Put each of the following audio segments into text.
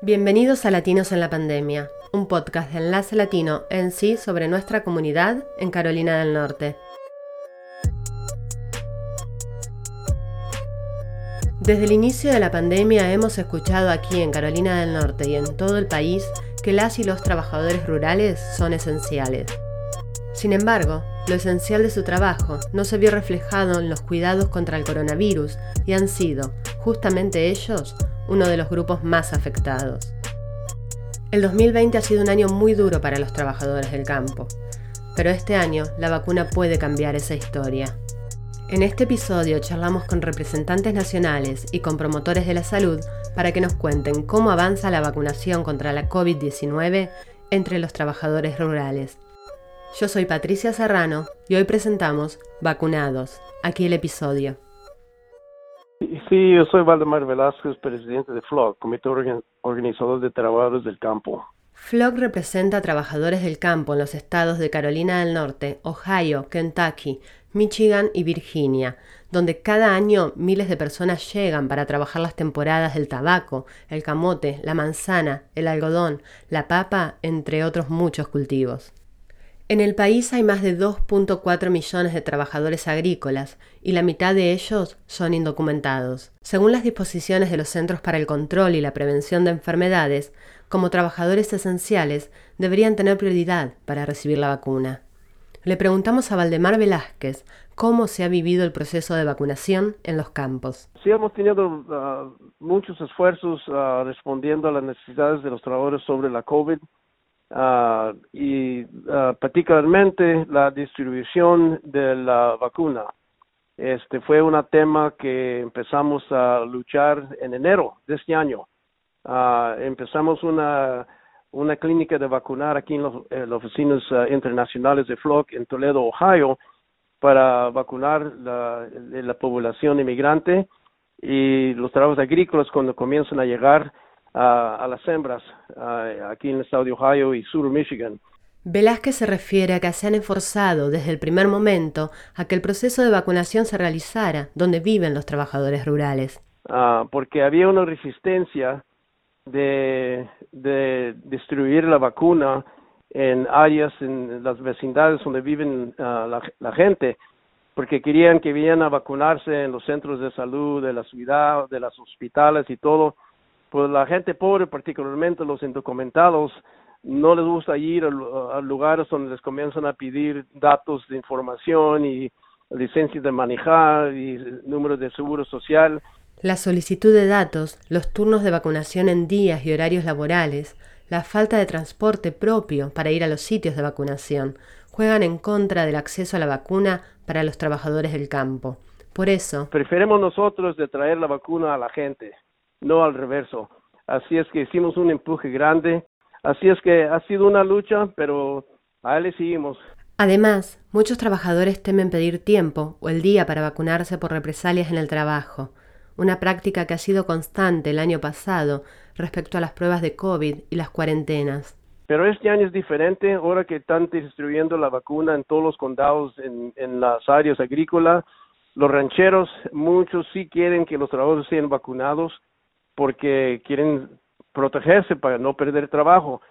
Bienvenidos a Latinos en la Pandemia, un podcast de Enlace Latino en sí sobre nuestra comunidad en Carolina del Norte. Desde el inicio de la pandemia hemos escuchado aquí en Carolina del Norte y en todo el país que las y los trabajadores rurales son esenciales. Sin embargo, lo esencial de su trabajo no se vio reflejado en los cuidados contra el coronavirus y han sido, justamente ellos, uno de los grupos más afectados. El 2020 ha sido un año muy duro para los trabajadores del campo, pero este año la vacuna puede cambiar esa historia. En este episodio charlamos con representantes nacionales y con promotores de la salud para que nos cuenten cómo avanza la vacunación contra la COVID-19 entre los trabajadores rurales. Yo soy Patricia Serrano y hoy presentamos Vacunados. Aquí el episodio. Sí, yo soy Valdemar Velázquez, presidente de FLOC, Comité Organizador de Trabajadores del Campo. FLOC representa a trabajadores del campo en los estados de Carolina del Norte, Ohio, Kentucky, Michigan y Virginia, donde cada año miles de personas llegan para trabajar las temporadas del tabaco, el camote, la manzana, el algodón, la papa, entre otros muchos cultivos. En el país hay más de 2.4 millones de trabajadores agrícolas y la mitad de ellos son indocumentados. Según las disposiciones de los Centros para el Control y la Prevención de Enfermedades, como trabajadores esenciales deberían tener prioridad para recibir la vacuna. Le preguntamos a Valdemar Velázquez cómo se ha vivido el proceso de vacunación en los campos. Sí, hemos tenido ah, muchos esfuerzos ah, respondiendo a las necesidades de los trabajadores sobre la COVID uh, y uh, particularmente la distribución de la vacuna. Este fue un tema que empezamos a luchar en enero de este año. Uh, empezamos una, una clínica de vacunar aquí en, los, las oficinas internacionales de FLOC en Toledo, Ohio, para vacunar la, la población inmigrante y los trabajos agrícolas cuando comienzan a llegar a, las hembras aquí en el estado de Ohio y sur Michigan. Velázquez se refiere a que se han esforzado desde el primer momento a que el proceso de vacunación se realizara donde viven los trabajadores rurales. Ah, porque había una resistencia de, distribuir la vacuna en áreas, en las vecindades donde viven ah, la, la, gente, porque querían que vinieran a vacunarse en los centros de salud de la ciudad, de los hospitales y todo, pues la gente pobre, particularmente los indocumentados, no les gusta ir a, lugares donde les comienzan a pedir datos de información y licencias de manejar y números de seguro social. La solicitud de datos, los turnos de vacunación en días y horarios laborales, la falta de transporte propio para ir a los sitios de vacunación, juegan en contra del acceso a la vacuna para los trabajadores del campo. Por eso, preferimos nosotros de traer la vacuna a la gente no al reverso. Así es que hicimos un empuje grande. Así es que ha sido una lucha, pero a él le seguimos. Además, muchos trabajadores temen pedir tiempo o el día para vacunarse por represalias en el trabajo, una práctica que ha sido constante el año pasado respecto a las pruebas de COVID y las cuarentenas. Pero este año es diferente, ahora que están distribuyendo la vacuna en todos los condados, en, en las áreas agrícolas, los rancheros, muchos sí quieren que los trabajadores sean vacunados, porque quieren protegerse para no perder trabajo.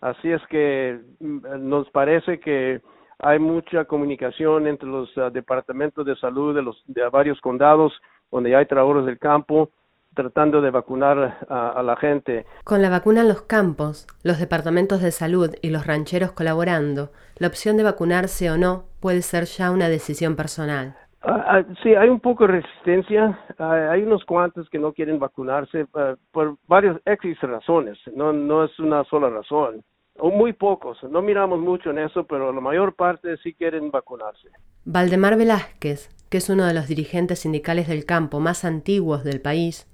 Así es que mm, nos parece que hay mucha comunicación entre los ah, departamentos de salud de los de varios condados donde hay trabajadores del campo tratando de vacunar a, la gente. Con la vacuna en los campos, los departamentos de salud y los rancheros colaborando, la opción de vacunarse o no puede ser ya una decisión personal. Ah, ah, sí, hay un poco de resistencia. Ah, hay unos cuantos que no quieren vacunarse por varias X razones. No, no es una sola razón. O muy pocos. No miramos mucho en eso, pero la mayor parte sí quieren vacunarse. Valdemar Velázquez, que es uno de los dirigentes sindicales del campo más antiguos del país,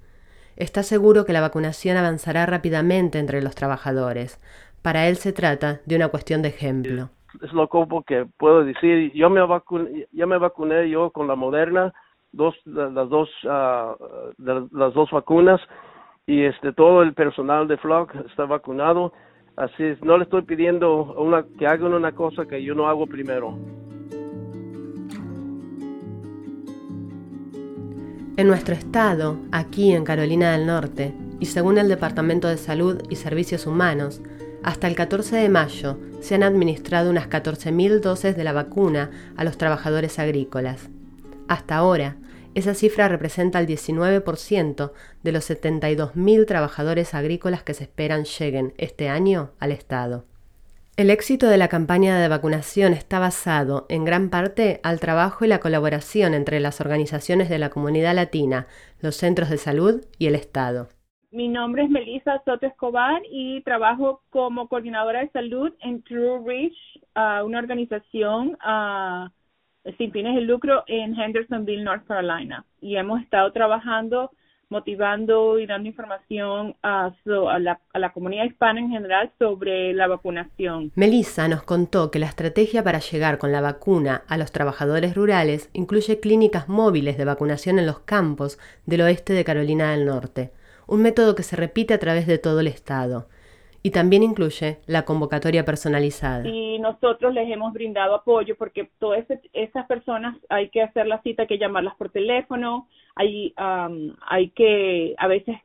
está seguro que la vacunación avanzará rápidamente entre los trabajadores. Para él se trata de una cuestión de ejemplo es lo que puedo decir. Yo me vacuné, ya me vacuné yo con la Moderna, dos las dos uh, las dos vacunas y este todo el personal de Flock está vacunado. Así es, no le estoy pidiendo una que hagan una cosa que yo no hago primero. En nuestro estado, aquí en Carolina del Norte, y según el Departamento de Salud y Servicios Humanos, hasta el 14 de mayo se han administrado unas 14.000 dosis de la vacuna a los trabajadores agrícolas. Hasta ahora, esa cifra representa el 19% de los 72.000 trabajadores agrícolas que se esperan lleguen este año al Estado. El éxito de la campaña de vacunación está basado en gran parte al trabajo y la colaboración entre las organizaciones de la comunidad latina, los centros de salud y el Estado. Mi nombre es Melissa Soto Escobar y trabajo como coordinadora de salud en True Reach, uh, una organización uh, sin fines de lucro en Hendersonville, North Carolina. Y hemos estado trabajando, motivando y dando información a, la, a, la, comunidad hispana en general sobre la vacunación. Melissa nos contó que la estrategia para llegar con la vacuna a los trabajadores rurales incluye clínicas móviles de vacunación en los campos del oeste de Carolina del Norte, un método que se repite a través de todo el estado y también incluye la convocatoria personalizada. Y nosotros les hemos brindado apoyo porque todas esas personas hay que hacer la cita, hay que llamarlas por teléfono, hay, hay que a veces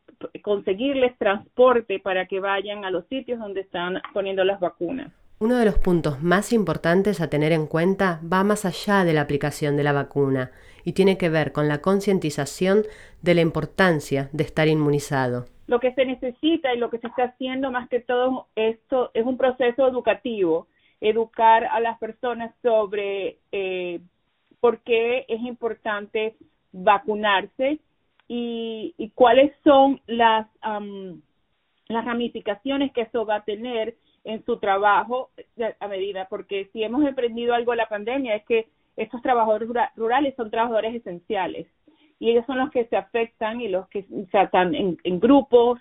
conseguirles transporte para que vayan a los sitios donde están poniendo las vacunas. Uno de los puntos más importantes a tener en cuenta va más allá de la aplicación de la vacuna y tiene que ver con la concientización de la importancia de estar inmunizado. Lo que se necesita y lo que se está haciendo más que todo esto es un proceso educativo, educar a las personas sobre eh, por qué es importante vacunarse y, cuáles son las, las ramificaciones que eso va a tener en su trabajo a medida, porque si hemos emprendido algo la pandemia es que estos trabajadores rurales son trabajadores esenciales y ellos son los que se afectan y los que están en, grupos,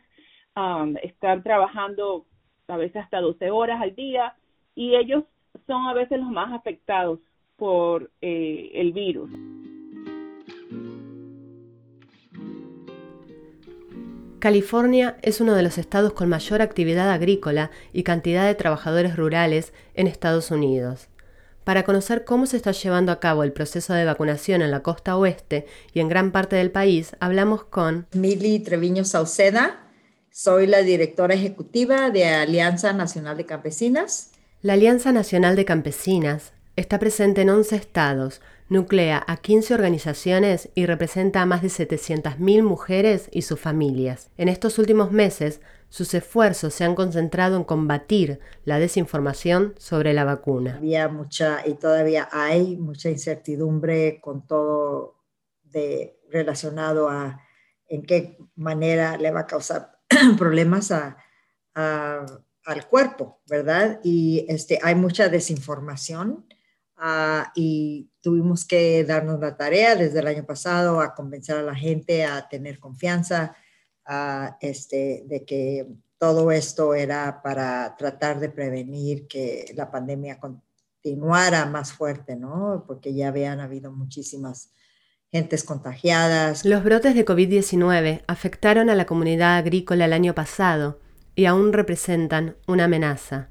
um, están trabajando a veces hasta 12 horas al día y ellos son a veces los más afectados por eh, el virus. California es uno de los estados con mayor actividad agrícola y cantidad de trabajadores rurales en Estados Unidos. Para conocer cómo se está llevando a cabo el proceso de vacunación en la costa oeste y en gran parte del país, hablamos con Mili Treviño Sauceda. Soy la directora ejecutiva de Alianza Nacional de Campesinas. La Alianza Nacional de Campesinas está presente en 11 estados, nuclea a 15 organizaciones y representa a más de 700.000 mujeres y sus familias. En estos últimos meses, sus esfuerzos se han concentrado en combatir la desinformación sobre la vacuna. Había mucha y todavía hay mucha incertidumbre con todo de, relacionado a en qué manera le va a causar problemas a, al cuerpo, ¿verdad? Y este, hay mucha desinformación ah, y tuvimos que darnos la tarea desde el año pasado a convencer a la gente a tener confianza este, de que todo esto era para tratar de prevenir que la pandemia continuara más fuerte, ¿no? Porque ya habían habido muchísimas gentes contagiadas. Los brotes de COVID-19 afectaron a la comunidad agrícola el año pasado y aún representan una amenaza.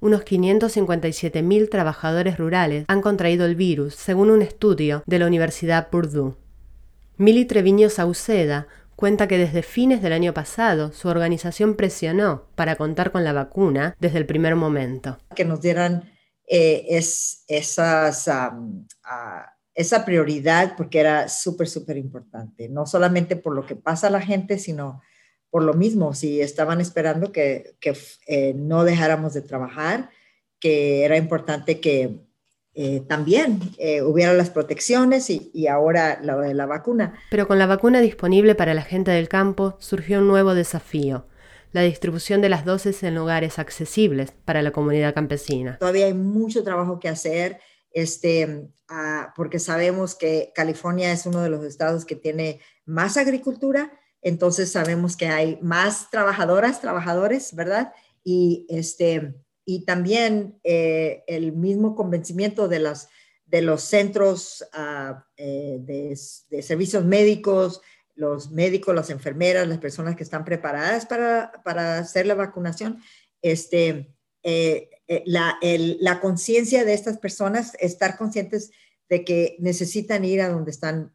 Unos 557.000 trabajadores rurales han contraído el virus, según un estudio de la Universidad Purdue. Mili Treviño Sauceda cuenta que desde fines del año pasado su organización presionó para contar con la vacuna desde el primer momento. Que nos dieran eh, es, esas, esa prioridad porque era súper, súper importante, no solamente por lo que pasa a la gente, sino por lo mismo, si estaban esperando que, que eh, no dejáramos de trabajar, que era importante que eh, también eh, hubiera las protecciones y, ahora la de la vacuna. Pero con la vacuna disponible para la gente del campo surgió un nuevo desafío, la distribución de las dosis en lugares accesibles para la comunidad campesina. Todavía hay mucho trabajo que hacer, este, ah, porque sabemos que California es uno de los estados que tiene más agricultura, entonces sabemos que hay más trabajadoras, trabajadores, ¿verdad? Y este, y también eh, el mismo convencimiento de, las, de los centros ah, eh, de, servicios médicos, los médicos, las enfermeras, las personas que están preparadas para, para hacer la vacunación, este, eh, la, la conciencia de estas personas, estar conscientes de que necesitan ir a donde están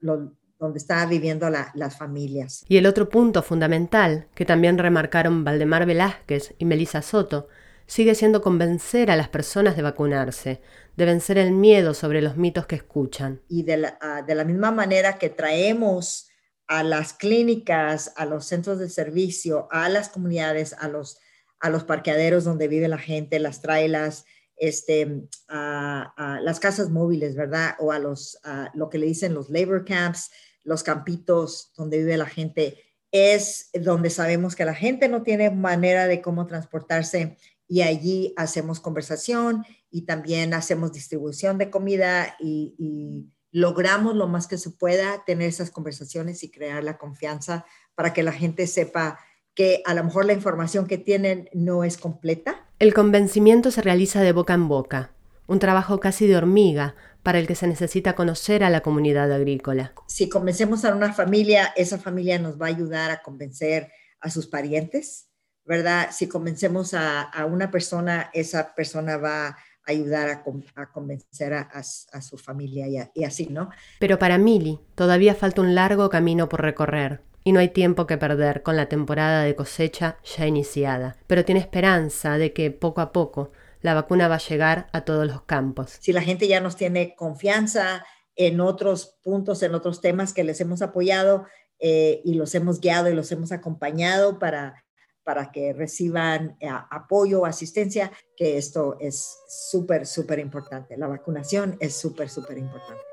donde están viviendo las familias. Y el otro punto fundamental, que también remarcaron Valdemar Velázquez y Melissa Soto, sigue siendo convencer a las personas de vacunarse, de vencer el miedo sobre los mitos que escuchan. Y de la, ah, de la misma manera que traemos a las clínicas, a los centros de servicio, a las comunidades, a los, a los parqueaderos donde vive la gente, las trailas, este, a, las casas móviles, ¿verdad? O a los, lo que le dicen los labor camps, los campitos donde vive la gente, es donde sabemos que la gente no tiene manera de cómo transportarse y allí hacemos conversación y también hacemos distribución de comida y logramos lo más que se pueda tener esas conversaciones y crear la confianza para que la gente sepa que a lo mejor la información que tienen no es completa. El convencimiento se realiza de boca en boca, un trabajo casi de hormiga para el que se necesita conocer a la comunidad agrícola. Si convencemos a una familia, esa familia nos va a ayudar a convencer a sus parientes, ¿verdad? Si convencemos a, a una persona, esa persona va a ayudar a, convencer a, su familia y, así, ¿no? Pero para Mili todavía falta un largo camino por recorrer y no hay tiempo que perder con la temporada de cosecha ya iniciada, pero tiene esperanza de que poco a poco la vacuna va a llegar a todos los campos. Si la gente ya nos tiene confianza en otros puntos, en otros temas que les hemos apoyado eh, y los hemos guiado y los hemos acompañado para para que reciban eh, apoyo o asistencia, que esto es súper, súper importante. La vacunación es súper, súper importante.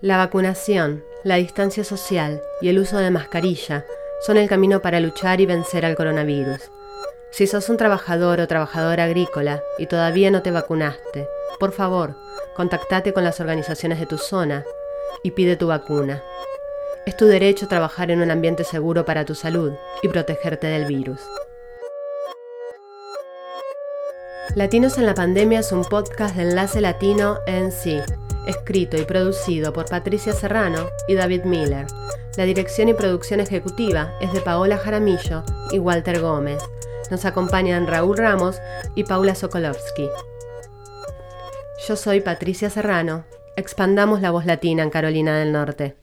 La vacunación, la distancia social y el uso de mascarilla son el camino para luchar y vencer al coronavirus. Si sos un trabajador o trabajadora agrícola y todavía no te vacunaste, por favor, contactate con las organizaciones de tu zona y pide tu vacuna. Es tu derecho trabajar en un ambiente seguro para tu salud y protegerte del virus. Latinos en la Pandemia es un podcast de Enlace Latino en sí, escrito y producido por Patricia Serrano y David Miller. La dirección y producción ejecutiva es de Paola Jaramillo y Walter Gómez. Nos acompañan Raúl Ramos y Paula Sokolovsky. Yo soy Patricia Serrano. Expandamos la voz latina en Carolina del Norte.